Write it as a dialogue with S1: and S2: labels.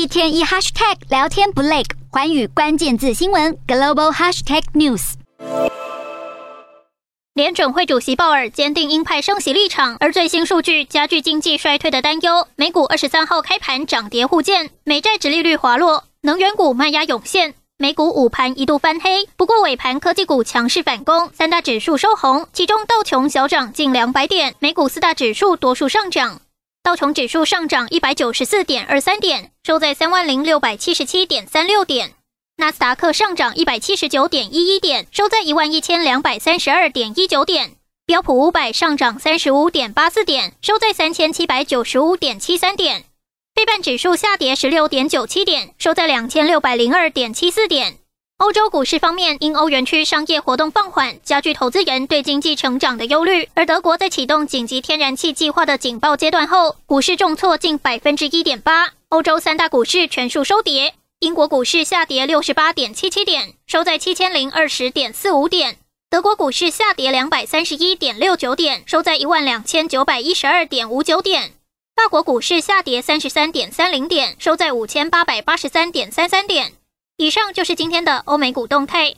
S1: 一天一 hashtag 聊天不累，寰宇关键字新闻 global hashtag news。
S2: 联准会主席鲍尔坚定鹰派升息立场，而最新数据加剧经济衰退的担忧。美股二十三号开盘涨跌互见，美债殖利率滑落，能源股卖压涌现。美股午盘一度翻黑，不过尾盘科技股强势反攻，三大指数收红，其中道琼小涨近两百点，美股四大指数多数上涨。道琼指数上涨一百九十四点二三点，收在三万零六百七十七点三六点；纳斯达克上涨一百七十九点一一点，收在一万一千两百三十二点一九点；标普五百上涨三十五点八四点，收在三千七百九十五点七三点；费半指数下跌十六点九七点，收在两千六百零二点七四点。欧洲股市方面，因欧元区商业活动放缓，加剧投资人对经济成长的忧虑。而德国在启动紧急天然气计划的警报阶段后，股市重挫近百分之一点八。欧洲三大股市全数收跌，英国股市下跌六十八点七七点，收在七千零二十点四五点；德国股市下跌两百三十一点六九点，收在一万两千九百一十二点五九点；法国股市下跌三十三点三零点，收在五千八百八十三点三三点。以上就是今天的欧美股动态。